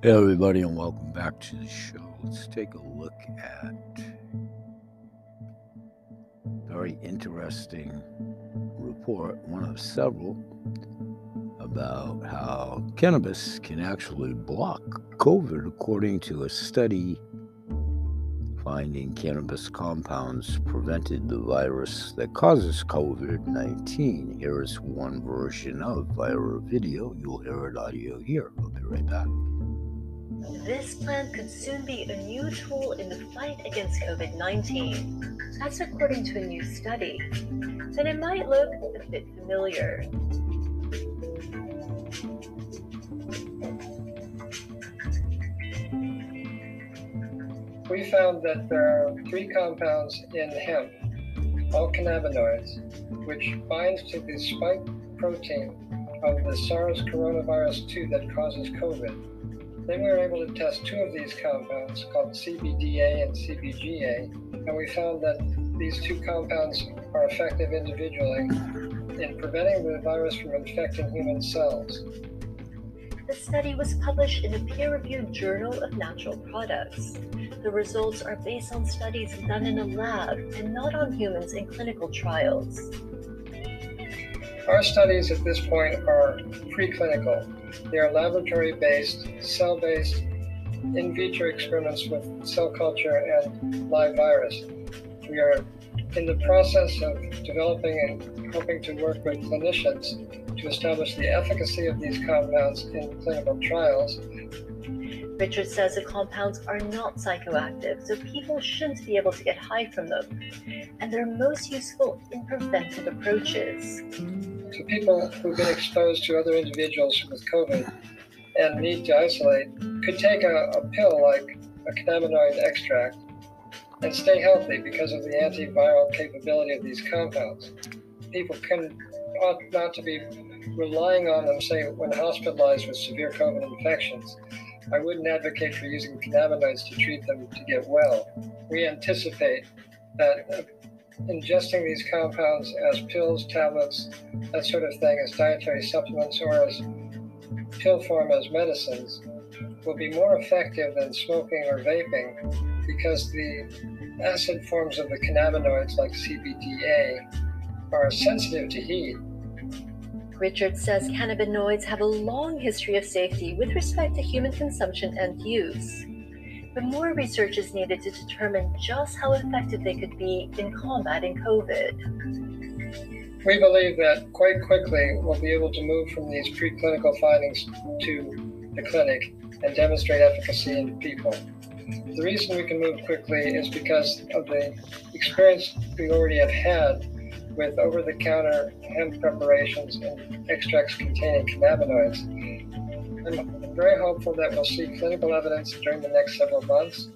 Hey, everybody, and welcome back to the show. Let's take a look at a very interesting report, one of several, about how cannabis can actually block COVID, according to a study finding cannabis compounds prevented the virus that causes COVID 19. Here is one version of via a video. You'll hear it audio here. I'll be right back. This plant could soon be a new tool in the fight against COVID 19. That's according to a new study. And it might look a bit familiar. We found that there are three compounds in hemp, all cannabinoids, which binds to the spike protein of the SARS coronavirus 2 that causes COVID. Then we were able to test two of these compounds called CBDA and CBGA, and we found that these two compounds are effective individually in preventing the virus from infecting human cells. The study was published in a peer reviewed journal of natural products. The results are based on studies done in a lab and not on humans in clinical trials. Our studies at this point are preclinical. They are laboratory based, cell based, in vitro experiments with cell culture and live virus. We are in the process of developing and hoping to work with clinicians to establish the efficacy of these compounds in clinical trials. Richard says the compounds are not psychoactive, so people shouldn't be able to get high from them, and they're most useful in preventive approaches. To people who've been exposed to other individuals with COVID and need to isolate, could take a, a pill like a cannabinoid extract and stay healthy because of the antiviral capability of these compounds. People can ought not to be relying on them, say, when hospitalized with severe COVID infections. I wouldn't advocate for using cannabinoids to treat them to get well. We anticipate that uh, ingesting these compounds as pills, tablets, that sort of thing, as dietary supplements, or as pill form as medicines, will be more effective than smoking or vaping because the acid forms of the cannabinoids, like CBDA, are sensitive to heat Richard says cannabinoids have a long history of safety with respect to human consumption and use. But more research is needed to determine just how effective they could be in combating COVID. We believe that quite quickly we'll be able to move from these preclinical findings to the clinic and demonstrate efficacy in people. The reason we can move quickly is because of the experience we already have had with over the counter hemp preparations and extracts containing cannabinoids. I'm very hopeful that we'll see clinical evidence during the next several months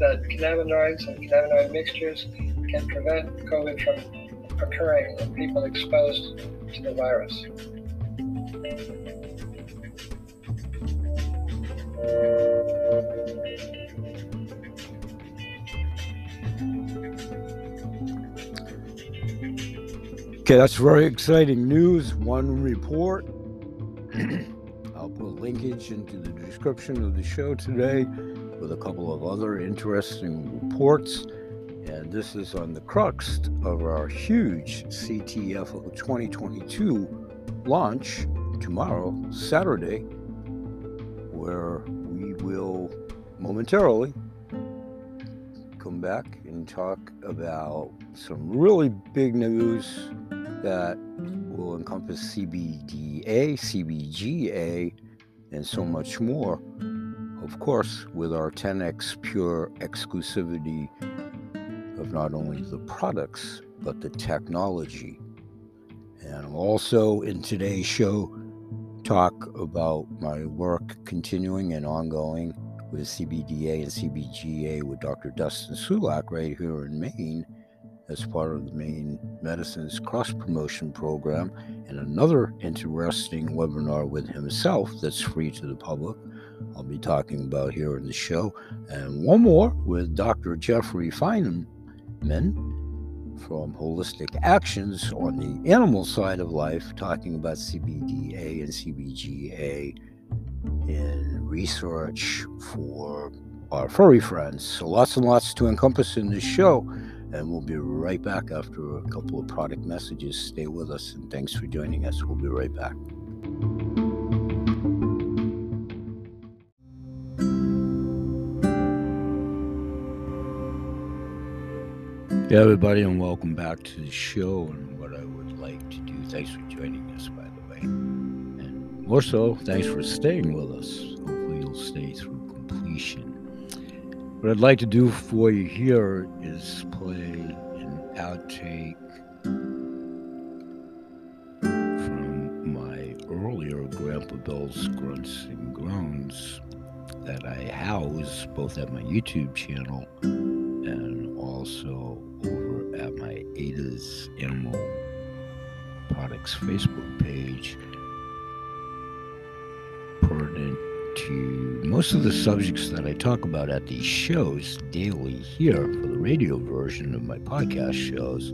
that cannabinoids and cannabinoid mixtures can prevent COVID from occurring in people exposed to the virus. Okay, that's very exciting news. One report. I'll put linkage into the description of the show today with a couple of other interesting reports. And this is on the crux of our huge CTFO 2022 launch tomorrow, Saturday, where we will momentarily come back and talk about some really big news that will encompass CBDA, CBGA, and so much more. Of course, with our 10x pure exclusivity of not only the products, but the technology. And also in today's show, talk about my work continuing and ongoing with CBDA and CBGA with Dr. Dustin Sulak right here in Maine as part of the Maine Medicine's cross promotion program, and another interesting webinar with himself that's free to the public. I'll be talking about here in the show, and one more with Dr. Jeffrey Feinman from Holistic Actions on the animal side of life, talking about CBDA and CBGA in research for our furry friends. So lots and lots to encompass in this show. And we'll be right back after a couple of product messages. Stay with us and thanks for joining us. We'll be right back. Hey, everybody, and welcome back to the show. And what I would like to do, thanks for joining more so, thanks for staying with us. Hopefully, you'll stay through completion. What I'd like to do for you here is play an outtake from my earlier Grandpa Bill's Grunts and Groans that I house both at my YouTube channel and also over at my Ada's Animal Products Facebook page pertinent to most of the subjects that I talk about at these shows daily here for the radio version of my podcast shows.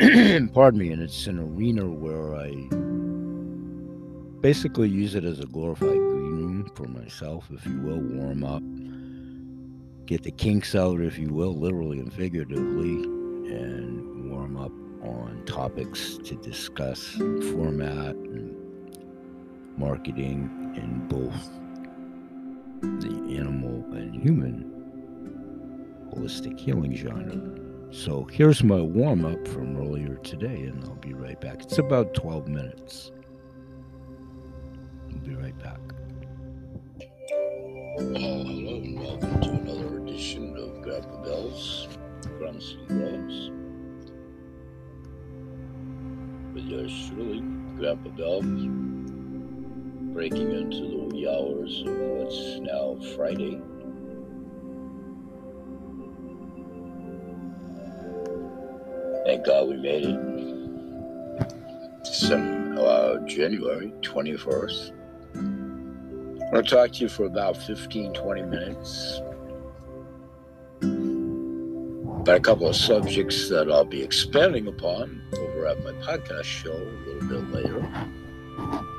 Pardon me, and it's an arena where I basically use it as a glorified green room for myself, if you will, warm up get the kinks out, if you will, literally and figuratively, and warm up on topics to discuss format and marketing in both the animal and human holistic healing genre. So here's my warm up from earlier today, and I'll be right back. It's about 12 minutes. I'll be right back. Oh, hello, and welcome to another edition of Grandpa Bell's Grunts and Groans. With yours truly, Grandpa Bell, breaking into the wee hours of what's now Friday. Thank God we made it. Uh, January 21st. I'm going to talk to you for about 15, 20 minutes about a couple of subjects that I'll be expanding upon over at my podcast show a little bit later.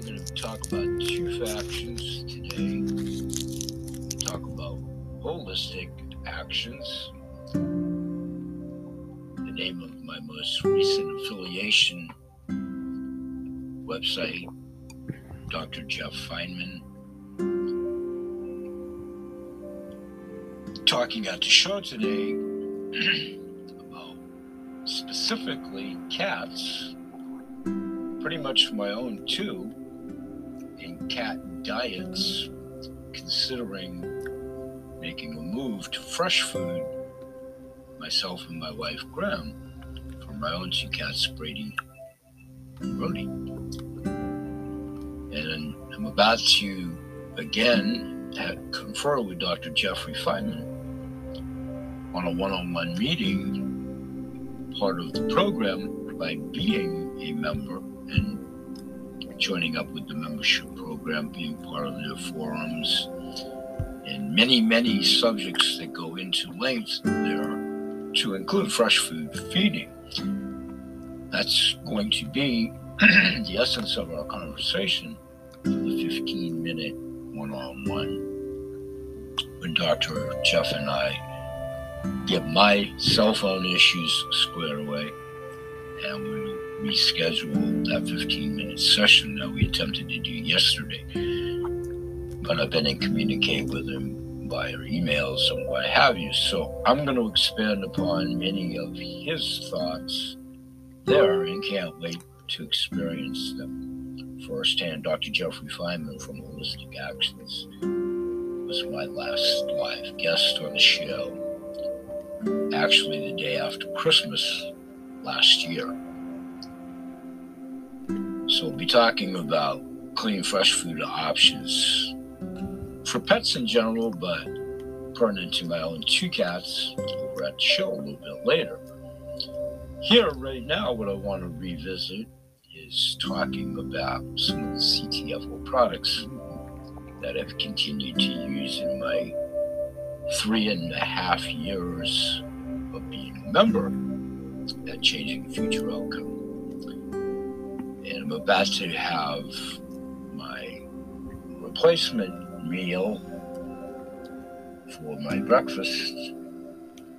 I'm going to talk about two factions today. Talk about holistic actions. The name of my most recent affiliation website Dr. Jeff Feinman, talking at the show today about specifically cats, pretty much my own too, in cat diets, considering making a move to fresh food, myself and my wife Graham, for my own two cats, Brady and Brody. And I'm about to again have confer with Dr. Jeffrey Feinman on a one on one meeting, part of the program, by being a member and joining up with the membership program, being part of their forums, and many, many subjects that go into length there to include fresh food feeding. That's going to be the essence of our conversation for the 15 minute one on one when Dr. Jeff and I get my cell phone issues squared away and we'll reschedule that 15 minute session that we attempted to do yesterday. But I've been in communicate with him via emails and what have you. So I'm going to expand upon many of his thoughts there and can't wait to experience them firsthand. Dr. Jeffrey Feinman from Holistic Actions was my last live guest on the show, actually, the day after Christmas last year. So, we'll be talking about clean, fresh food options for pets in general, but pertinent to my own two cats over at the show a little bit later. Here, right now, what I want to revisit is talking about some of the CTFO products that I've continued to use in my three and a half years of being a member. and changing future outcome. And I'm about to have my replacement meal for my breakfast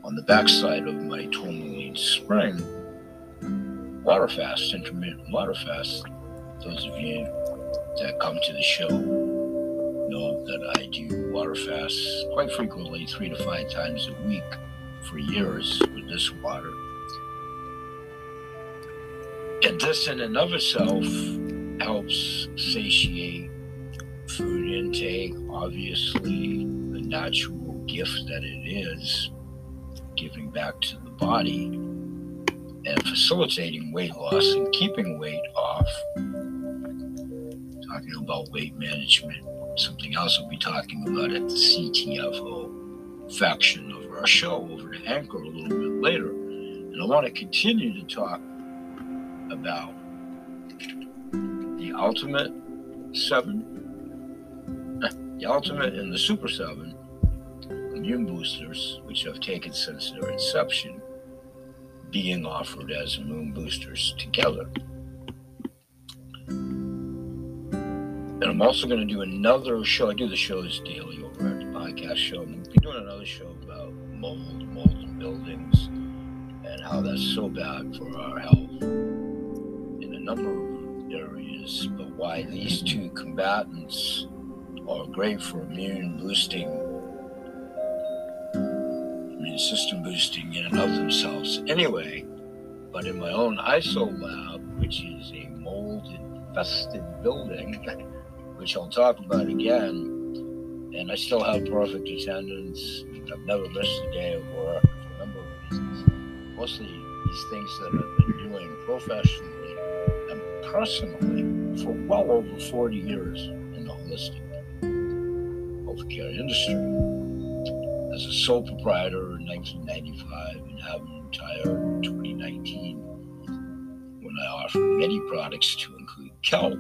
on the backside of my tourmaline spring water fast, intermittent water fast. Those of you that come to the show know that I do water fasts quite frequently, three to five times a week for years with this water. And this in and of itself helps satiate food intake, obviously, the natural gift that it is, giving back to the body and facilitating weight loss and keeping weight off. Talking about weight management, something else we'll be talking about at the CTFO faction of our show over to Anchor a little bit later. And I want to continue to talk about the Ultimate 7, eh, the Ultimate and the Super 7 immune boosters, which I've taken since their inception, being offered as immune boosters together. And I'm also going to do another show. I do the shows daily over at the podcast show. I'm doing another show about mold, mold in buildings, and how that's so bad for our health number of areas. But why these two combatants are great for immune boosting immune system boosting in and of themselves anyway. But in my own ISO lab, which is a mold infested building, which I'll talk about again, and I still have perfect attendance. I've never missed a day of work for a number of reasons. Mostly these things that I've been doing professionally and personally for well over 40 years in the holistic healthcare industry as a sole proprietor in 1995 and having retired in 2019 when I offered many products to include kelp,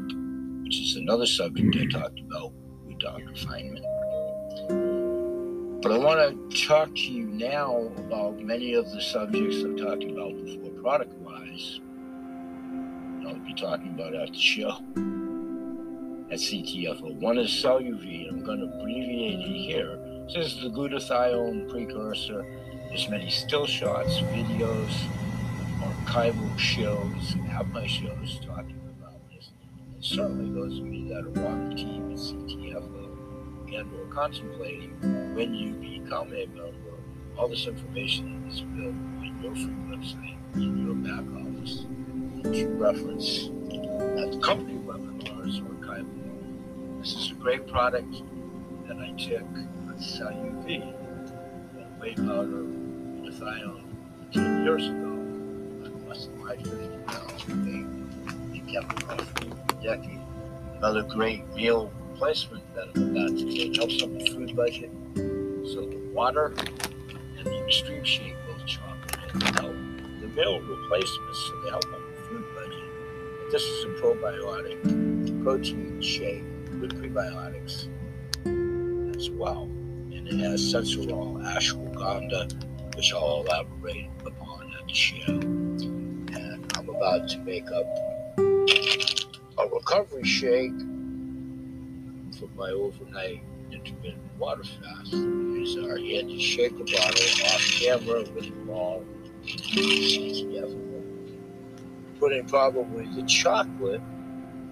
which is another subject I talked about with Dr. Feinman. But I want to talk to you now about many of the subjects I've talked about before product wise. I'll be talking about at the show at CTFO. One is CelluV, I'm going to abbreviate it here this is the glutathione precursor. There's many still shots, videos, archival shows, and have my shows talking about this. And certainly those of you that are on the team at CTFO and are contemplating when you become a member, all this information is available on your free website in your back office to reference at the company webinars archival. This is a great product that I took CelluV, and whey powder, and glutathione, 10 years ago, I less than 50 pounds a day. It kept me for a decade. Another great meal replacement that I'm about to take helps on the food budget. So the water and the extreme shake both chocolate and help. The meal replacements, they help This is a probiotic protein shake with prebiotics as well and it has Sensoril ashwagandha, which I'll elaborate upon at the show. And I'm about to make up a recovery shake for my overnight intermittent water fast. These are handy shaker bottle off camera with a ball. Put in probably the chocolate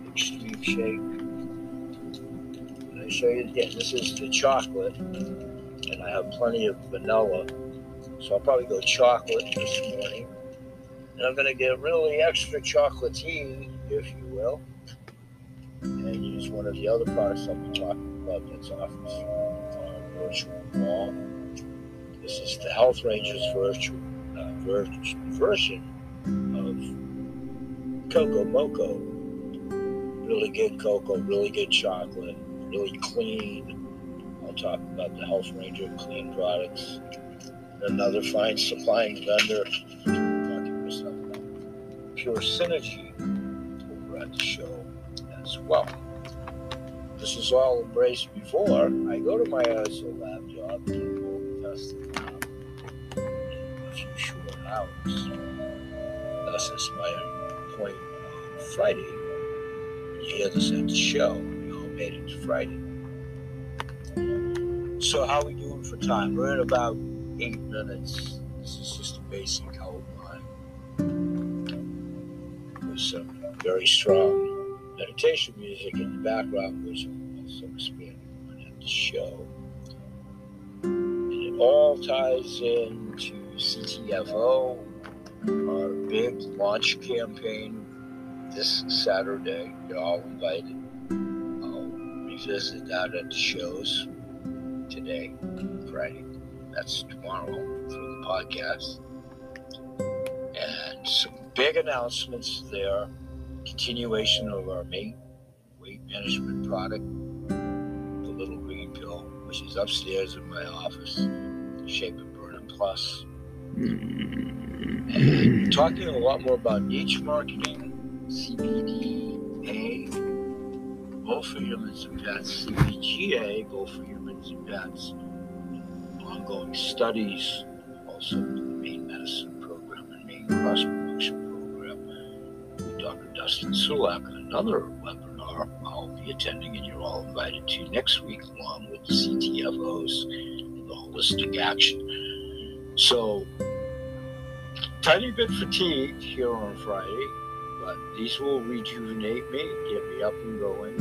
extreme shake And I show you again. This is the chocolate, and I have plenty of vanilla. So I'll probably go chocolate this morning. And I'm going to get really extra chocolatey, if you will, and use one of the other products I'll be talking about that's offered uh, virtual wall. This is the Health Rangers virtual uh, version of Cocoa Moco. Really good cocoa, really good chocolate really clean. I'll talk about the Health Ranger clean products. Another fine supplying vendor. Pure Synergy over at the show as well. This is all embraced before I go to my ISO lab job and will test the lab in a few short hours. this. Point Friday. You hear this at the show. We all made it to Friday. So how are we doing for time? We're at about eight minutes. This is just a basic outline with some very strong meditation music in the background, which also expanding on at the show. And it all ties into CTFO, our big launch campaign this Saturday. You're all invited. I'll revisit that at the shows today, Friday. That's tomorrow for the podcast. And some big announcements there. Continuation of our main weight management product, the little green pill, which is upstairs in my office, Shape and Burn Plus. Talking a lot more about niche marketing, CBDA, both for humans and pets, CBGA, both for humans and pets, ongoing studies, also the main medicine program and main cross promotion program with Dr. Dustin Sulak, another webinar I'll be attending, and you're all invited to next week, along with the CTFOs and the holistic action. So, tiny bit fatigued here on Friday, but these will rejuvenate me, get me up and going,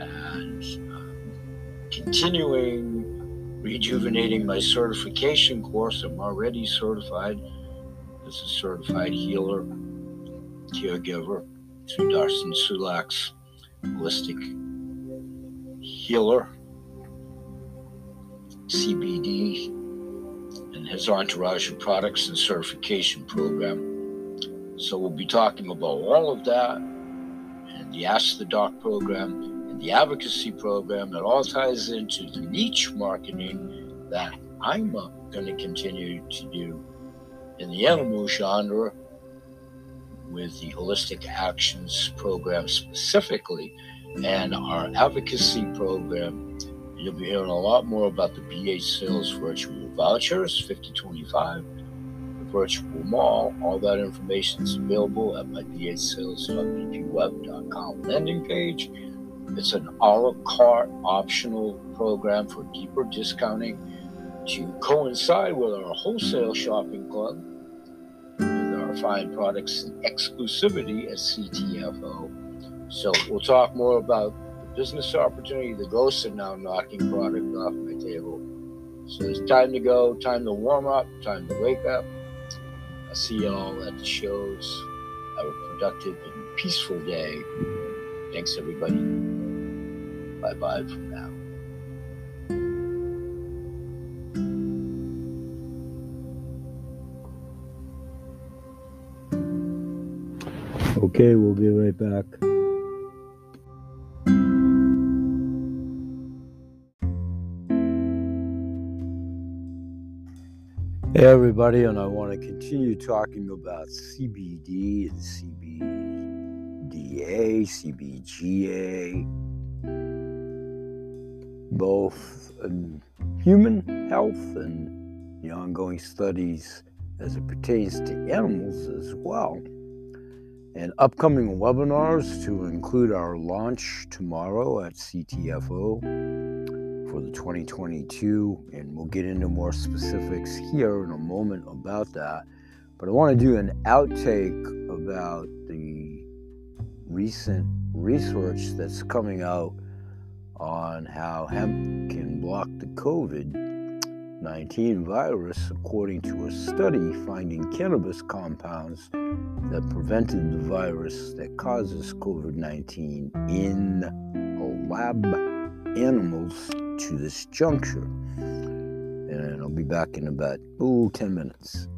and um, continuing rejuvenating my certification course. I'm already certified as a certified healer, caregiver through Dustin Sulak's holistic healer, CBD, his entourage of products and certification program. So we'll be talking about all of that and the Ask the Doc program and the advocacy program. It all ties into the niche marketing that I'm going to continue to do in the animal genre with the Holistic Actions program specifically and our advocacy program. You'll be hearing a lot more about the BH Sales virtual vouchers, 5025, the virtual mall. All that information is available at my bhsales.vpweb.com landing page. It's an a la carte optional program for deeper discounting to coincide with our wholesale shopping club with our fine products and exclusivity at CTFO. So we'll talk more about business opportunity. The ghosts are now knocking product off my table. So it's time to go, time to warm up, time to wake up. I'll see y'all at the shows. Have a productive and peaceful day. Thanks, everybody. Bye bye for now. Okay, we'll be right back. Hey, everybody, and I want to continue talking about CBD and CBDA, CBGA, both in human health and the ongoing studies as it pertains to animals as well. And upcoming webinars to include our launch tomorrow at CTFO for the 2022. And we'll get into more specifics here in a moment about that. But I want to do an outtake about the recent research that's coming out on how hemp can block the COVID 19 virus, according to a study finding cannabis compounds that prevented the virus that causes COVID 19 in lab animals to this juncture. And I'll be back in about, oh, 10 minutes.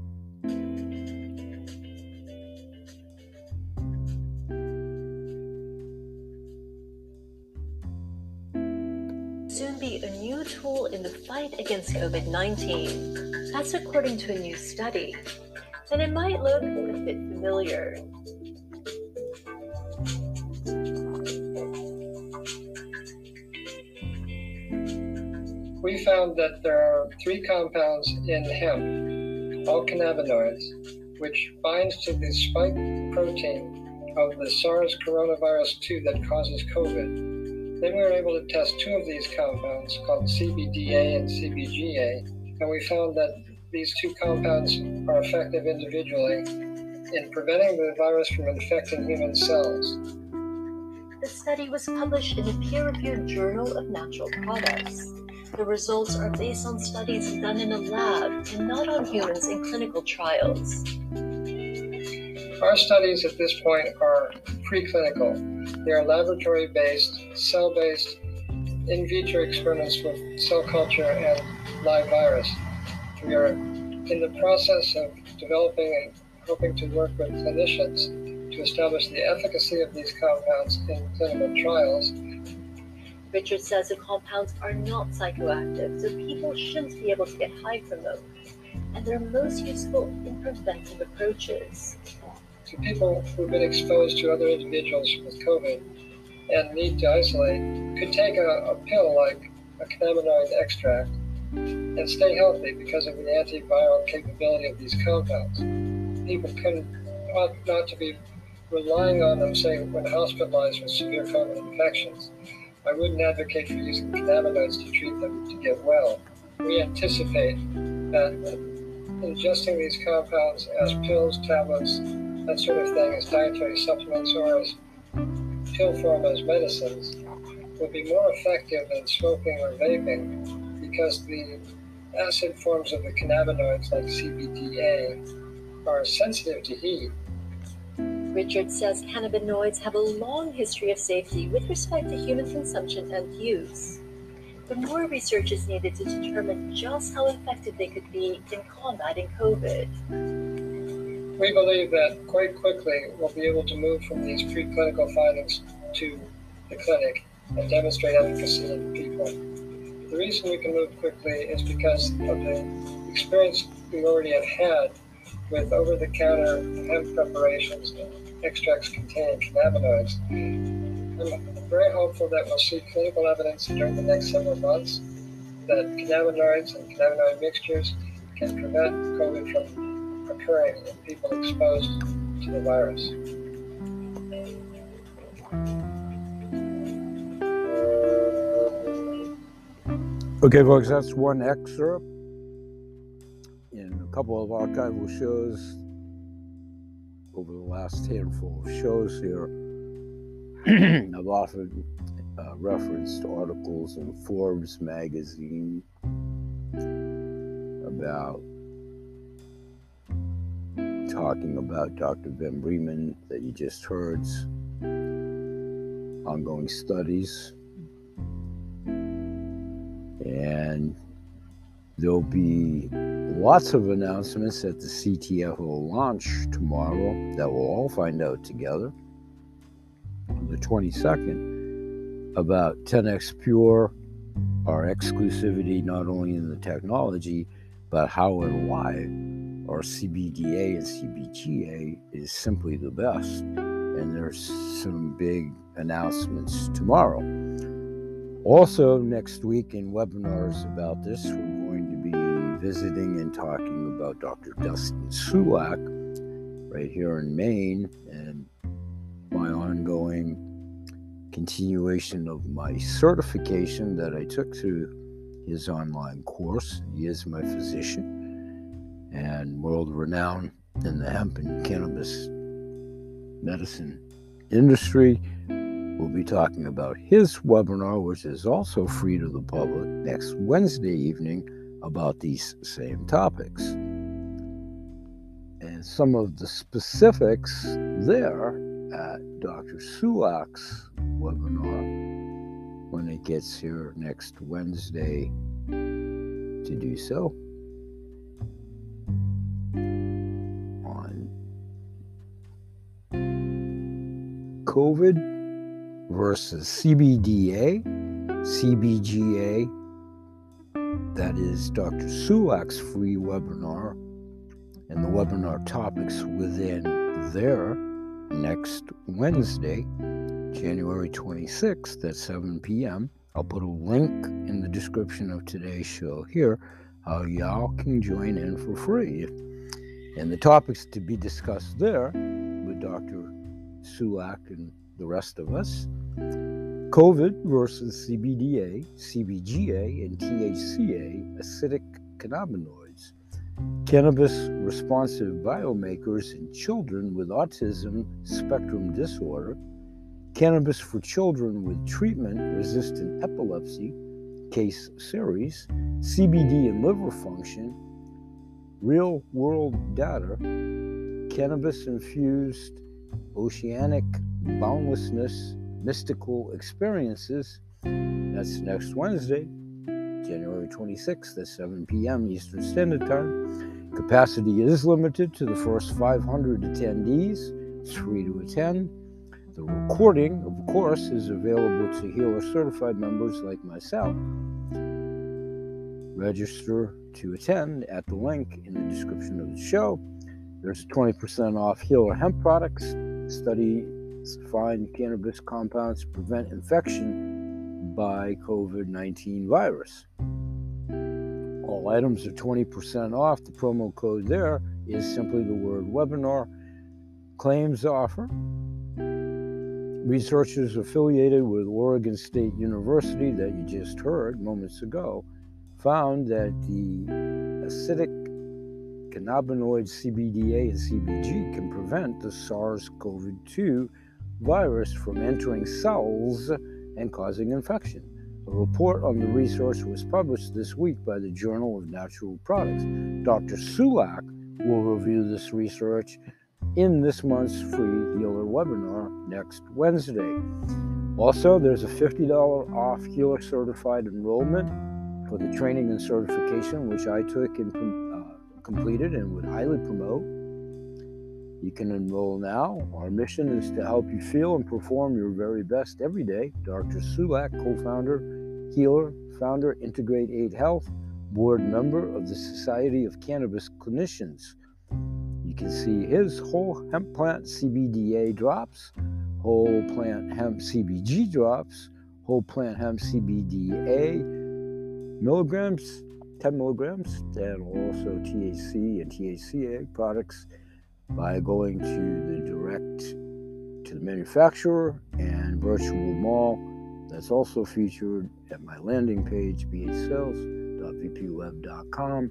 Soon be a new tool in the fight against COVID 19. That's according to a new study. And it might look a bit familiar. We found that there are three compounds in hemp, all cannabinoids, which binds to the spike protein of the SARS coronavirus 2 that causes COVID. Then we were able to test two of these compounds called CBDA and CBGA, and we found that these two compounds are effective individually in preventing the virus from infecting human cells. The study was published in the peer reviewed journal of natural products. The results are based on studies done in a lab and not on humans in clinical trials. Our studies at this point are preclinical. They are laboratory based, cell based, in vitro experiments with cell culture and live virus. We are in the process of developing and hoping to work with clinicians to establish the efficacy of these compounds in clinical trials. Richard says the compounds are not psychoactive, so people shouldn't be able to get high from them, and they're most useful in preventive approaches. To people who've been exposed to other individuals with COVID and need to isolate, could take a, a pill like a cannabinoid extract and stay healthy because of the antiviral capability of these compounds. People can ought not to be relying on them, say, when hospitalized with severe COVID infections. I wouldn't advocate for using cannabinoids to treat them to get well. We anticipate that ingesting these compounds as pills, tablets, that sort of thing, as dietary supplements, or as pill form as medicines, will be more effective than smoking or vaping because the acid forms of the cannabinoids, like CBDA, are sensitive to heat Richard says cannabinoids have a long history of safety with respect to human consumption and use. But more research is needed to determine just how effective they could be in combating COVID. We believe that quite quickly we'll be able to move from these preclinical findings to the clinic and demonstrate efficacy in people. The reason we can move quickly is because of the experience we already have had with over-the-counter hemp preparations and extracts containing cannabinoids. I'm very hopeful that we'll see clinical evidence during the next several months that cannabinoids and cannabinoid mixtures can prevent COVID from occurring in people exposed to the virus. Okay, folks, that's one excerpt couple of archival shows over the last handful of shows here, I've often uh, referenced articles in Forbes magazine about talking about Dr. van Breemen that you just heard, ongoing studies. And there'll be lots of announcements at the CTFO launch tomorrow that we'll all find out together on the 22nd about 10x Pure, our exclusivity not only in the technology, but how and why our CBDA and CBGA is simply the best. And there's some big announcements tomorrow. Also, next week in webinars about this, visiting and talking about Dr. Dustin Sulak right here in Maine and my ongoing continuation of my certification that I took through his online course. He is my physician and world renowned in the hemp and cannabis medicine industry. We'll be talking about his webinar, which is also free to the public, next Wednesday evening about these same topics. And some of the specifics there at Dr. Sulak's webinar when it gets here next Wednesday to do so. On COVID versus CBDA, CBGA, that is Dr. Sulak's free webinar and the webinar topics within there next Wednesday, January 26th at 7 p.m. I'll put a link in the description of today's show here how y'all can join in for free. And the topics to be discussed there with Dr. Sulak and the rest of us COVID versus CBDA, CBGA, and THCA acidic cannabinoids, cannabis responsive biomarkers in children with autism spectrum disorder, cannabis for children with treatment resistant epilepsy, case series, CBD and liver function, real world data, cannabis infused oceanic boundlessness mystical experiences. That's next Wednesday, January 26th at 7 p.m. Eastern Standard Time. Capacity is limited to the first 500 attendees. It's free to attend. The recording, of course, is available to Healer certified members like myself. Register to attend at the link in the description of the show. There's 20% off Healer hemp products. Study find cannabis compounds to prevent infection by COVID 19 virus. All items are 20% off. The promo code there is simply the word webinar. Claims offer. Researchers affiliated with Oregon State University, that you just heard moments ago, found that the acidic cannabinoids CBDA and CBG can prevent the SARS CoV 2 virus from entering cells and causing infection. A report on the resource was published this week by the Journal of Natural Products. Dr. Sulak will review this research in this month's free Healer webinar next Wednesday. Also, there's a $50 off Healer certified enrollment for the training and certification, which I took and uh, completed and would highly promote. You can enroll now. Our mission is to help you feel and perform your very best every day. Dr. Sulak, co founder, healer, founder, Integrate Aid Health, board member of the Society of Cannabis Clinicians. You can see his whole hemp plant CBDA drops, whole plant hemp CBG drops, whole plant hemp CBDA milligrams, 10 milligrams, and also THC and THCA products by going to the direct to the manufacturer and virtual mall. That's also featured at my landing page, bhsales.vpweb.com,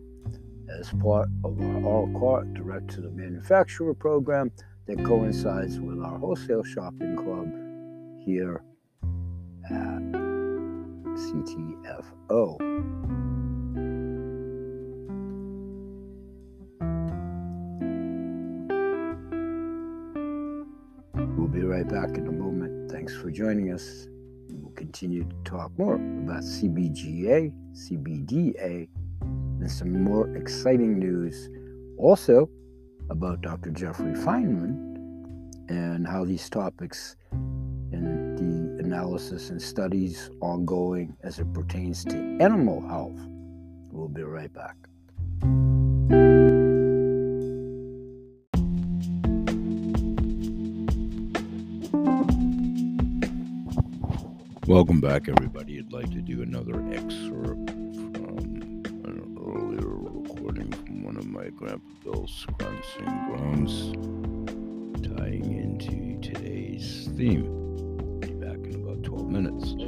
as part of our All Cart direct to the manufacturer program that coincides with our wholesale shopping club here at CTFO. Right back in a moment. Thanks for joining us. We'll continue to talk more about CBGA, CBDA, and some more exciting news also about Dr. Jeffrey Feinman and how these topics and the analysis and studies ongoing as it pertains to animal health. We'll be right back. Welcome back, everybody. I'd like to do another excerpt from an earlier recording from one of my Grandpa Bill's grunts and groans, tying into today's theme. I'll Be back in about 12 minutes.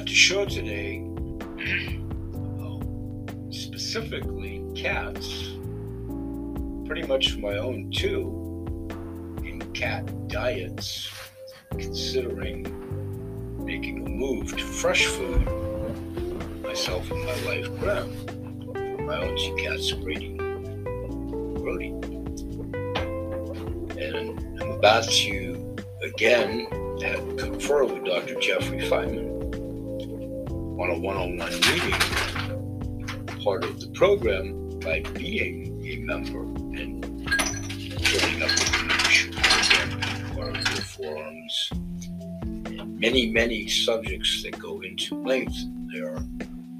At the show today about um, specifically cats, pretty much my own too, in cat diets, considering making a move to fresh food. Myself and my wife Graham, my own two cats, Brady, Brody, and I'm about to again confer with Dr. Jeffrey Feinman a one-on-one meeting, part of the program by being a member and joining up with membership program, part of the forums, and many, many subjects that go into length there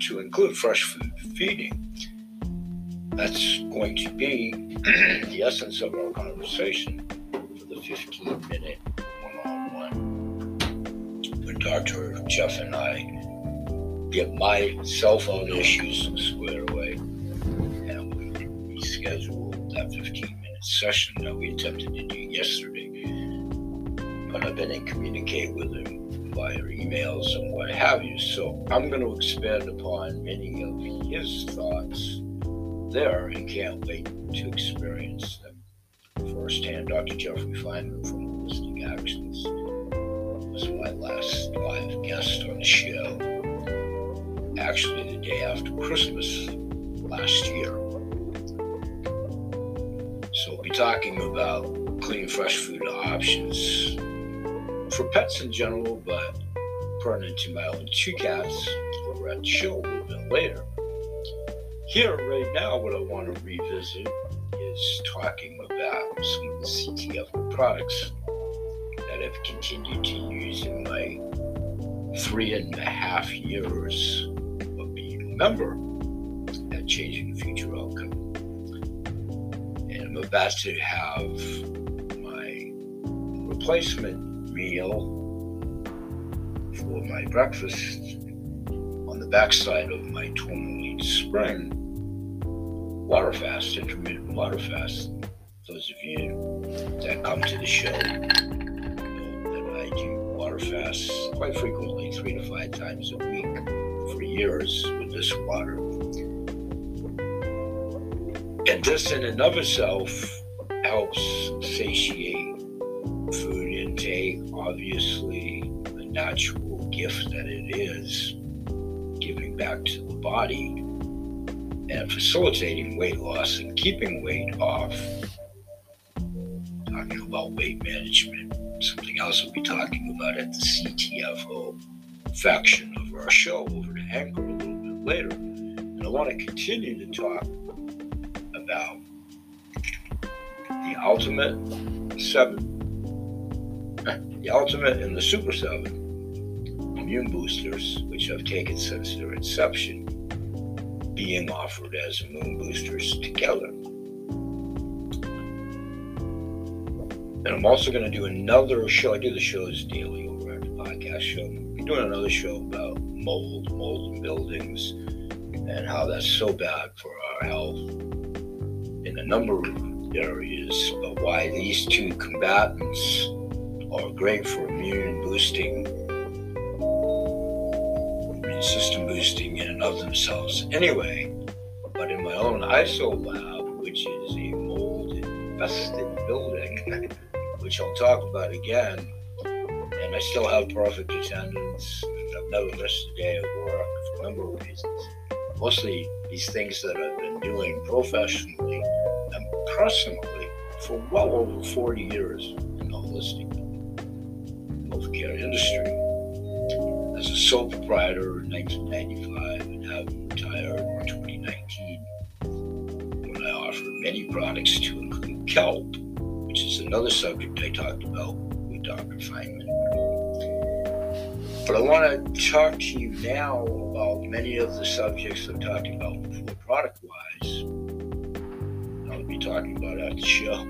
to include fresh food feeding. That's going to be the essence of our conversation for the 15 minute one on one when Dr. Jeff and I get my cell phone issues squared away and we reschedule that 15 minute session that we attempted to do yesterday. But I've been in communicate with him via emails and what have you. So I'm going to expand upon many of his thoughts there and can't wait to experience them firsthand. Dr. Jeffrey Feinman from Holistic Actions was my last live guest on the show. Actually, the day after Christmas last year. So we'll be talking about clean, fresh food options for pets in general, but pertinent to my own two cats over at show a little bit later. Here, right now, what I want to revisit is talking about some of the CTF products that I've continued to use in my three and a half years of being a member at Changing the Future Outcome. And I'm about to have my replacement meal for my breakfast on the backside of my tourmaline spring water fast, intermittent water fast. Those of you that come to the show know that I do water fasts quite frequently, three to five times a week for years with this water. And this in and of itself helps satiate food intake, obviously the natural gift that it is, giving back to the body and facilitating weight loss and keeping weight off. Talking about weight management, something else we'll be talking about at the CTFO faction of our show over Anchor a little bit later. And I want to continue to talk about the Ultimate 7, the Ultimate and the Super 7 immune boosters, which I've taken since their inception being offered as immune boosters together. And I'm also going to do another show. I do the shows daily over at the podcast show. I'm doing another show about mold, mold in buildings, and how that's so bad for our health in a number of areas, but why these two combatants are great for immune boosting immune system boosting in and of themselves anyway. But in my own ISO lab, which is a mold infested building, which I'll talk about again, and I still have perfect attendance. I've never missed a day of work for a number of reasons. Mostly these things that I've been doing professionally and personally for well over 40 years in the holistic healthcare industry as a sole proprietor in 1995 and having retired in 2019 when I offered many products to include kelp, which is another subject I talked about with Dr. Feinman. But I want to talk to you now about many of the subjects I've talked about before product wise. I'll be talking about at the show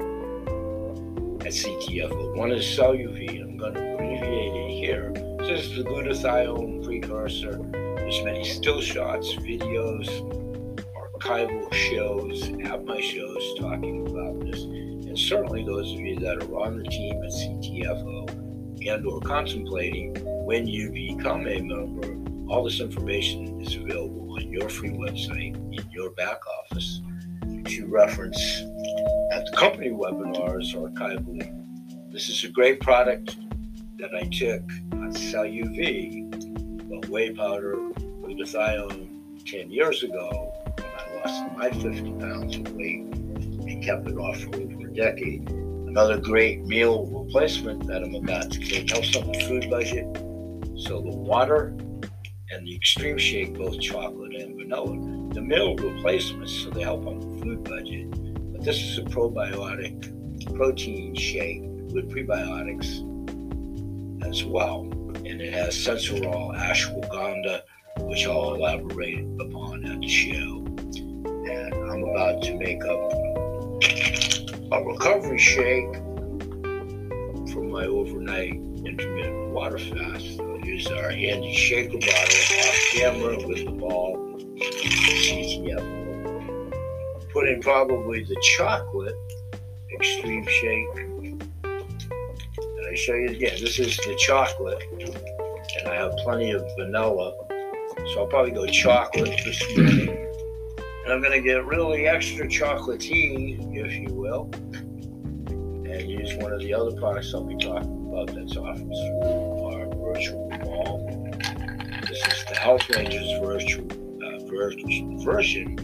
at CTF. One is Celluvi. I'm going to abbreviate it here this is the glutathione precursor. There's many still shots, videos, archival shows at my shows talking about this. And certainly those of you that are on the team at CTFO uh, and or contemplating when you become a member, all this information is available on your free website in your back office to reference at the company webinars archivally. This is a great product that I took on CellUV, but whey powder with glutathione 10 years ago when I lost my 50 pounds of weight and kept it off for over a decade. Another great meal replacement that I'm about to take helps on the food budget. So the water and the extreme shake, both chocolate and vanilla. The meal replacements, so they help on the food budget. But this is a probiotic protein shake with prebiotics as well. And it has Sensoril, ashwagandha, which I'll elaborate upon at the show. And I'm about to make up a recovery shake from my overnight intermittent water fast. I'll use our handy shaker bottle off camera with the ball. Put in probably the chocolate extreme shake And I show you again. This is the chocolate, and I have plenty of vanilla. So I'll probably go chocolate this morning. And I'm going to get really extra chocolatey, if you will, and use one of the other products I'll be talking about that's offered through our virtual mall. This is the Health Rangers virtual, uh, ver- version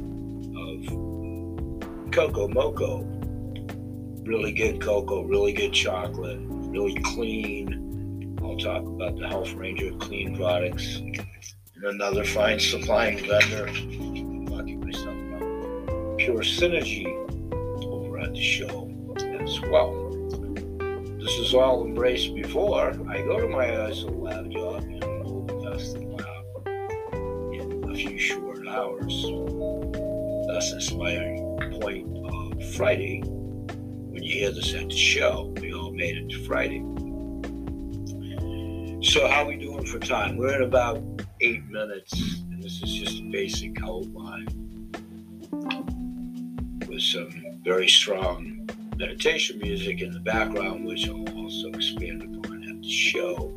of Cocoa Moco. Really good cocoa, really good chocolate really clean. I'll talk about the Health Ranger clean products. And another fine supplying vendor. Pure Synergy over at the show as well. This is all embraced before I go to my ISO lab job in open testing lab in a few short hours. Thus, is my point of Friday when you hear this at the show We all made it to Friday. So how are we doing for time? We're at about eight minutes, and this is just a basic outline with some very strong meditation music in the background, which I'll also expand upon at the show.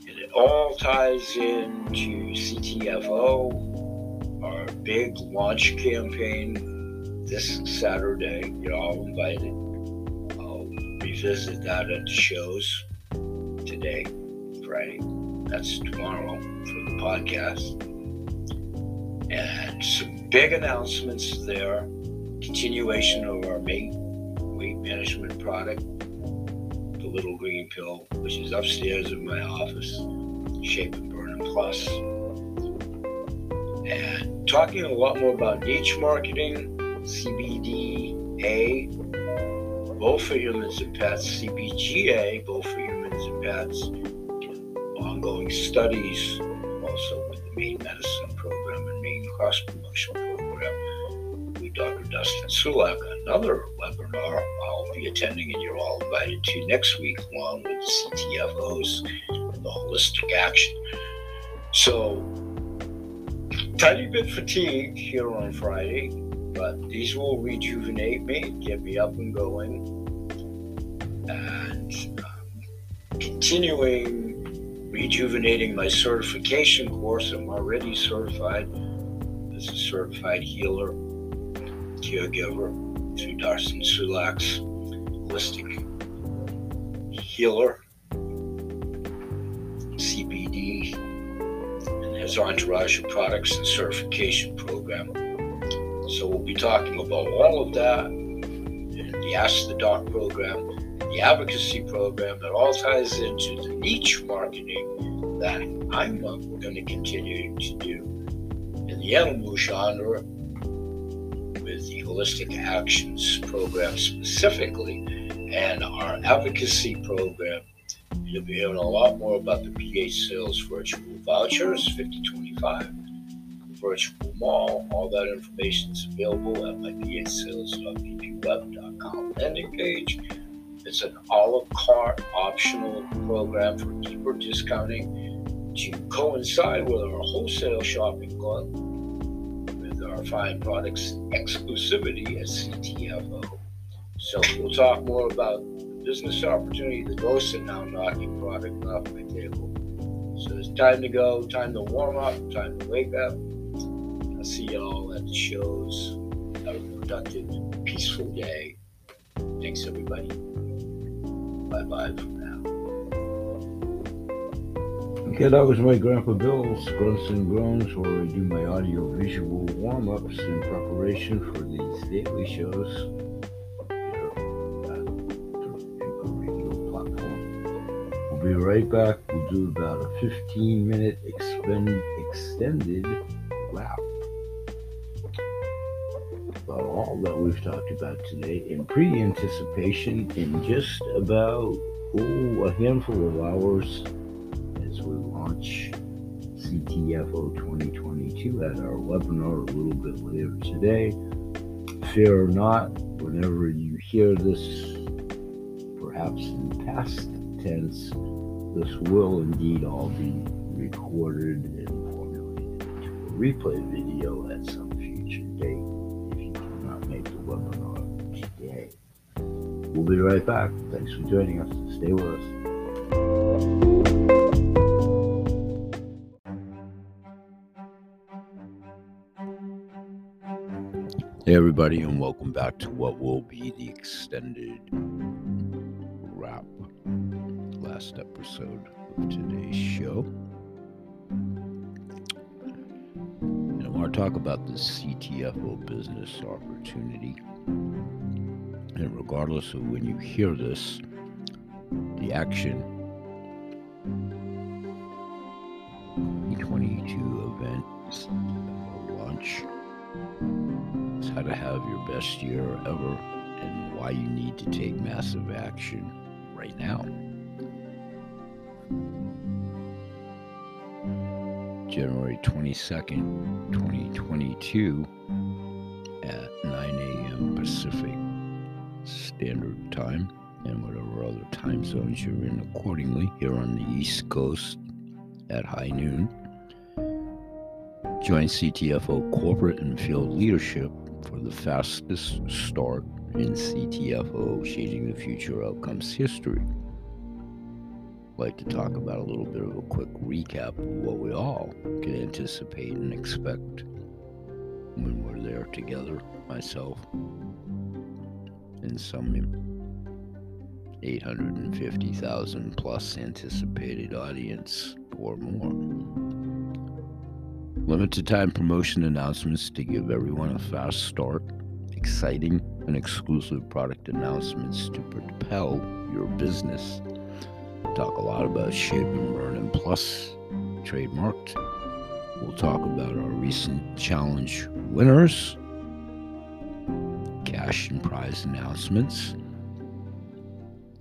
And it all ties into CTFO, our big launch campaign this Saturday. You're all invited I'll revisit that at the shows today, Friday. That's tomorrow for the podcast. And some big announcements there. Continuation of our main weight management product, the little green pill, which is upstairs in my office, Shape and Burn and Plus. And talking a lot more about niche marketing, CBDA, both for humans and pets, CBGA, both for humans and pets, ongoing studies, also with the main medicine cross promotion program with Dr. Dustin Sulak. Another webinar I'll be attending, and you're all invited to next week, along with the CTFOs, and the holistic action. So, tiny bit fatigued here on Friday but these will rejuvenate me, get me up and going, and um, continuing rejuvenating my certification course. I'm already certified as a certified healer, caregiver through Darcy Sulak's holistic healer, CBD, and his entourage of products and certification program. So we'll be talking about all of that in the Ask the Doc program, the advocacy program that all ties into the niche marketing that I'm uh, going to continue to do in the animal genre with the Holistic Actions program specifically and our advocacy program. You'll be hearing a lot more about the PA sales virtual vouchers, 5025 virtual mall. All that information is available at my bhsales.vpweb.com landing page. It's an a la carte optional program for deeper discounting coincide with our wholesale shopping club with our fine products exclusivity at CTFO. So we'll talk more about business opportunity. The ghosts are now knocking product off my table. So it's time to go, time to warm up, time to wake up. I'll see y'all at the shows. Have a productive, peaceful day. Thanks, everybody. Bye bye. Okay, that was my Grandpa Bill's Grunts and Groans, where I do my audio visual warm ups in preparation for these daily shows. We'll be right back. We'll do about a 15 minute expend, extended wrap about all that we've talked about today in pre anticipation in just about oh, a handful of hours launch CTFO 2022 at our webinar a little bit later today. Fear or not, whenever you hear this, perhaps in past tense, this will indeed all be recorded and formulated into a replay video at some future date if you cannot make the webinar today. We'll be right back. Thanks for joining us. Stay with us. Hey, everybody, and welcome back to what will be the extended wrap last episode of today's show. And I want to talk about the CTFO business opportunity. And regardless of when you hear this, the action 2022 event launch to have your best year ever and why you need to take massive action right now. January 22nd, 2022, at 9 a.m. Pacific Standard Time, and whatever other time zones you're in accordingly, here on the East Coast at high noon. Join CTFO corporate and field leadership for the fastest start in CTFO Changing the Future Outcomes history I'd like to talk about a little bit of a quick recap of what we all can anticipate and expect when we're there together, myself and some 850,000 plus anticipated audience or more. Limited time promotion announcements to give everyone a fast start, exciting and exclusive product announcements to propel your business. Talk a lot about Shape and Burn and Plus trademarked. We'll talk about our recent challenge winners, cash and prize announcements,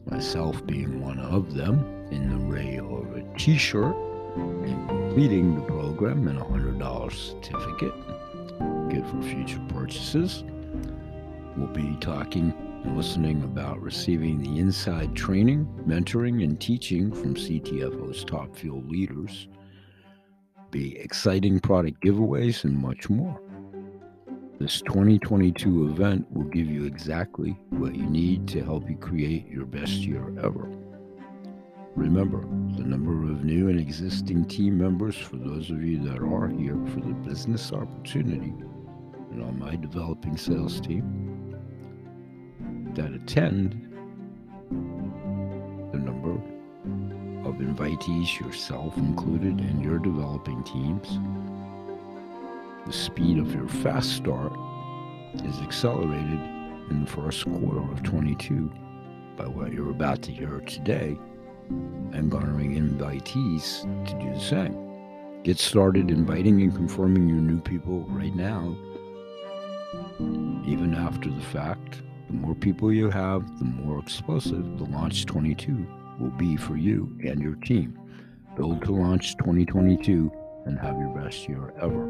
myself being one of them in the array of a t-shirt. and completing the program and a $100 certificate good for future purchases. We'll be talking and listening about receiving the inside training, mentoring, and teaching from CTFO's top field leaders, be exciting product giveaways, and much more. This 2022 event will give you exactly what you need to help you create your best year ever. Remember, the number of new and existing team members for those of you that are here for the business opportunity and on my developing sales team that attend, the number of invitees, yourself included, and your developing teams, the speed of your fast start is accelerated in the first quarter of 22 by what you're about to hear today and garnering invitees to do the same. Get started inviting and confirming your new people right now, even after the fact the more people you have, the more explosive the Launch 22 will be for you and your team. Build to launch 2022 and have your best year ever.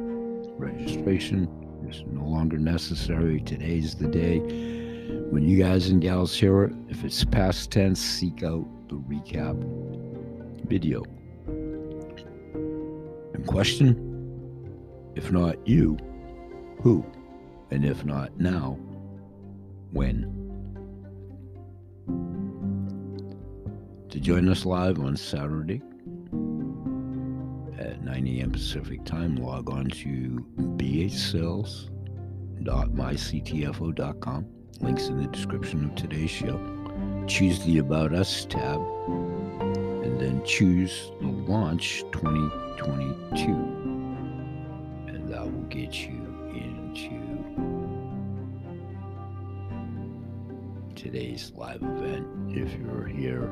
Registration is no longer necessary. Today's the day. When you guys and gals hear it, if it's past tense, seek out the recap video. And question if not you, who? And if not now, when. To join us live on Saturday at 9 a.m. Pacific time, log on to bhsales.myctfo.com. Links in the description of today's show. Choose the About Us tab and then choose the Launch 2022. And that will get you into today's live event if you're here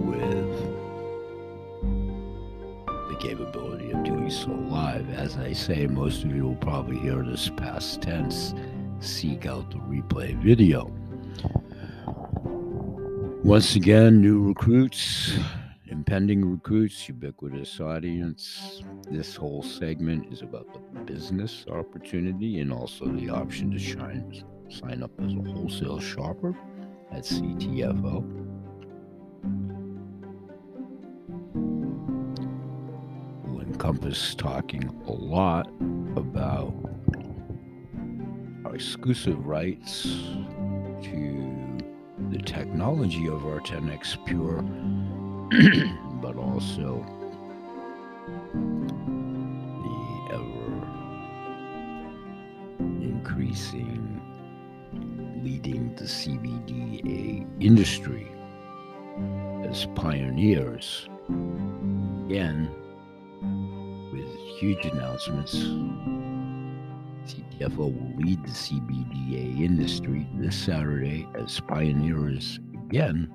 with the capability of doing so live. As I say, most of you will probably hear this past tense. Seek out the replay video. Once again, new recruits, impending recruits, ubiquitous audience. This whole segment is about the business opportunity and also the option to shine, sign up as a wholesale shopper at CTFO. Encompass talking a lot about our exclusive rights to the technology of our 10x Pure, but also the ever increasing leading the CBDA industry as pioneers. Again, huge announcements, CTFO will lead the CBDA industry this Saturday as pioneers again.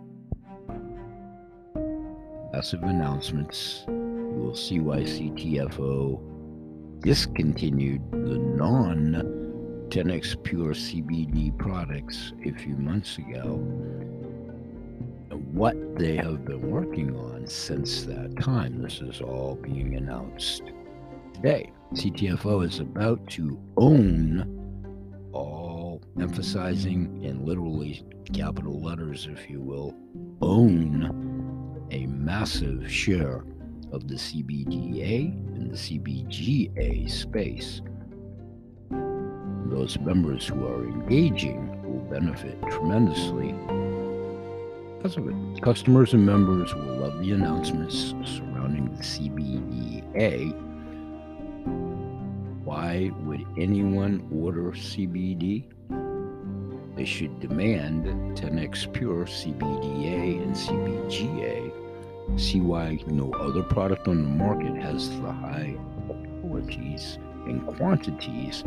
Massive announcements. You will see why CTFO discontinued the non 10x Pure CBD products a few months ago, and what they have been working on since that time. This is all being announced today. CTFO is about to own all, emphasizing in literally capital letters, if you will, own a massive share of the CBDA and the CBGA space those members who are engaging will benefit tremendously because of it. Customers and members will love the announcements surrounding the CBDA. Why would anyone order CBD? They should demand 10x Pure CBDA and CBGA. See why no other product on the market has the high qualities and quantities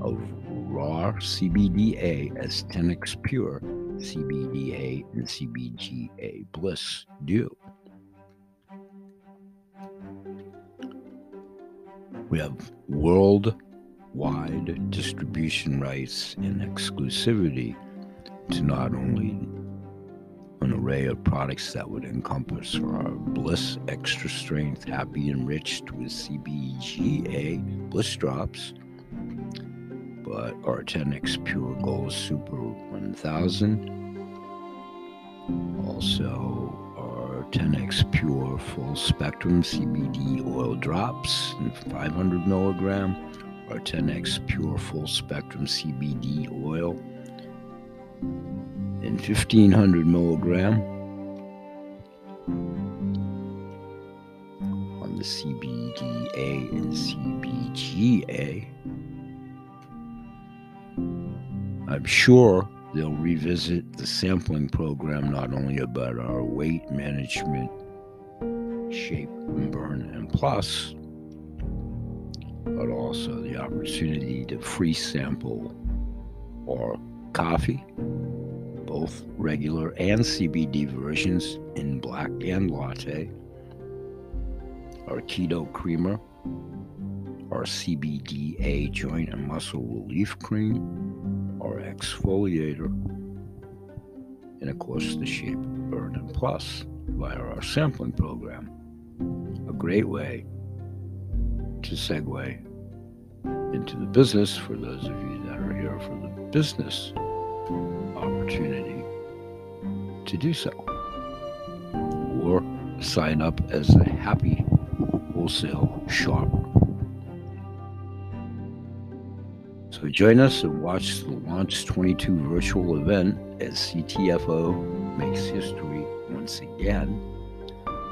of raw CBDA as 10x Pure CBDA and CBGA Bliss do. We have worldwide distribution rights and exclusivity to not only an array of products that would encompass our Bliss Extra Strength Happy Enriched with CBGA Bliss Drops, but our 10x Pure Gold Super 1000. Also, 10x Pure Full Spectrum CBD Oil Drops in 500 milligram. or 10x Pure Full Spectrum CBD Oil in 1500 milligram on the CBDA and CBGA. I'm sure they'll revisit the sampling program not only about our weight management, shape and burn and plus, but also the opportunity to free sample our coffee, both regular and CBD versions in black and latte, our keto creamer, our CBDA joint and muscle relief cream, our exfoliator, and of course the Shape Burn and Plus via our sampling program. A great way to segue into the business for those of you that are here for the business opportunity to do so. Or sign up as a happy wholesale shopper. So join us and watch the Launch 22 virtual event as CTFO makes history once again.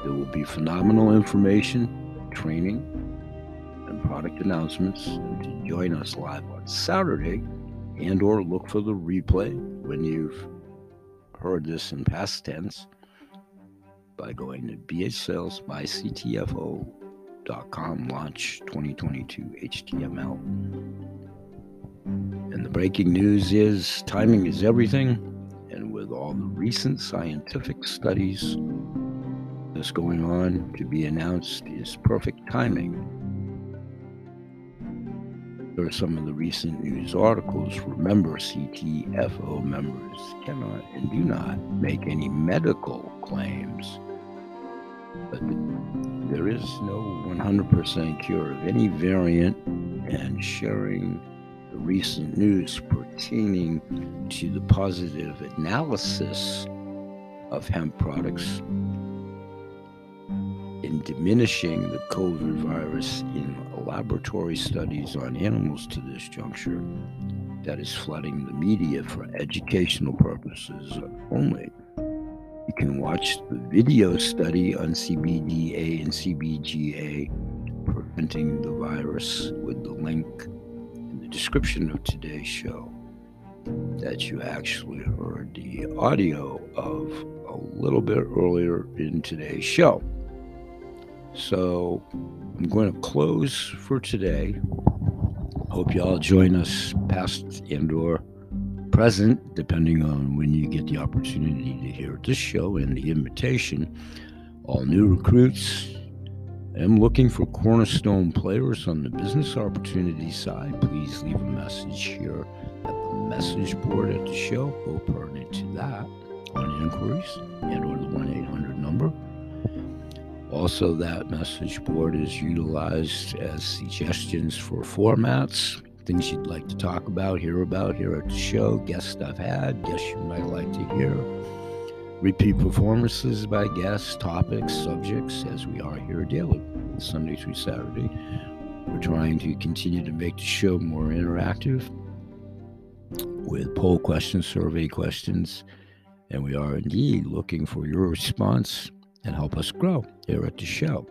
There will be phenomenal information, training, and product announcements. And to join us live on Saturday and or look for the replay when you've heard this in past tense by going to bhsalesbyctfo.com launch 2022 HTML. And the breaking news is timing is everything. And with all the recent scientific studies that's going on to be announced is perfect timing. There are some of the recent news articles. Remember, CTFO members cannot and do not make any medical claims. But there is no 100% cure of any variant, and sharing recent news pertaining to the positive analysis of hemp products in diminishing the COVID virus in laboratory studies on animals to this juncture that is flooding the media for educational purposes only. You can watch the video study on CBDA and CBGA preventing the virus with the link in the description of today's show that you actually heard the audio of a little bit earlier in today's show. So I'm going to close for today. Hope y'all join us past and or present, depending on when you get the opportunity to hear this show and the invitation. All new recruits. I'm looking for cornerstone players on the business opportunity side. Please leave a message here at the message board at the show, go pertinent to that on inquiries and or the 1-800 number. Also, that message board is utilized as suggestions for formats, things you'd like to talk about, hear about here at the show, guests I've had, guests you might like to hear, repeat performances by guests, topics, subjects, as we are here daily, Sunday through Saturday. We're trying to continue to make the show more interactive with poll questions, survey questions, and we are indeed looking for your response and help us grow here at the show.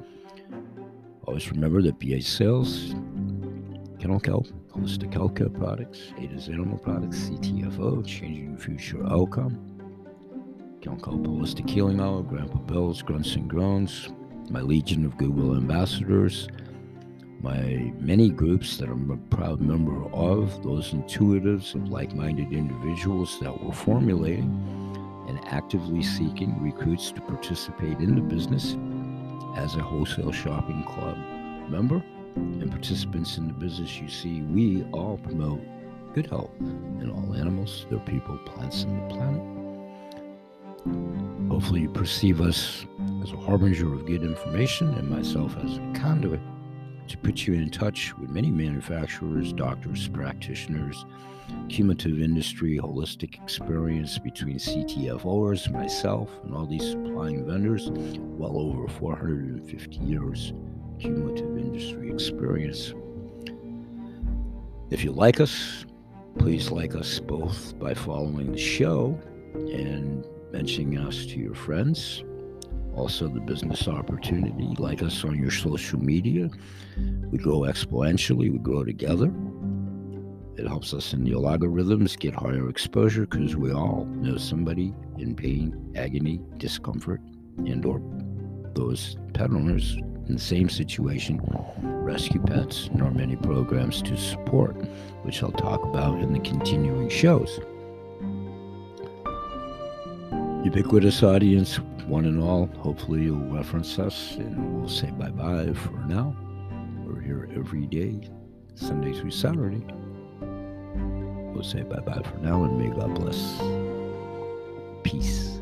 Always remember that BH Sales, Kennel Kelp, Holistic Healthcare Products, Ada's Animal Products, CTFO, Changing Future Outcome, Kennel Kelp Holistic Healing Hour, Grandpa Bill's Grunts and Groans, my Legion of Google Ambassadors, my many groups that I'm a proud member of, those intuitives of like minded individuals that we're formulating and actively seeking recruits to participate in the business as a wholesale shopping club member and participants in the business. You see we all promote good health in all animals their people plants and the planet hopefully you perceive us as a harbinger of good information and myself as a conduit to put you in touch with many manufacturers doctors practitioners cumulative industry holistic experience between CTFOers, myself, and all these supplying vendors, well over 450 years cumulative industry experience. If you like us, please like us both by following the show and mentioning us to your friends. Also, the business opportunity, like us on your social media. We grow exponentially, we grow together. It helps us in the algorithms get higher exposure because we all know somebody in pain, agony, discomfort, and or those pet owners in the same situation, rescue pets, and our many programs to support, which I'll talk about in the continuing shows. Ubiquitous audience, one and all, hopefully you'll reference us and we'll say bye bye for now. We're here every day, Sunday through Saturday. We'll say bye bye for now and may God bless. Peace.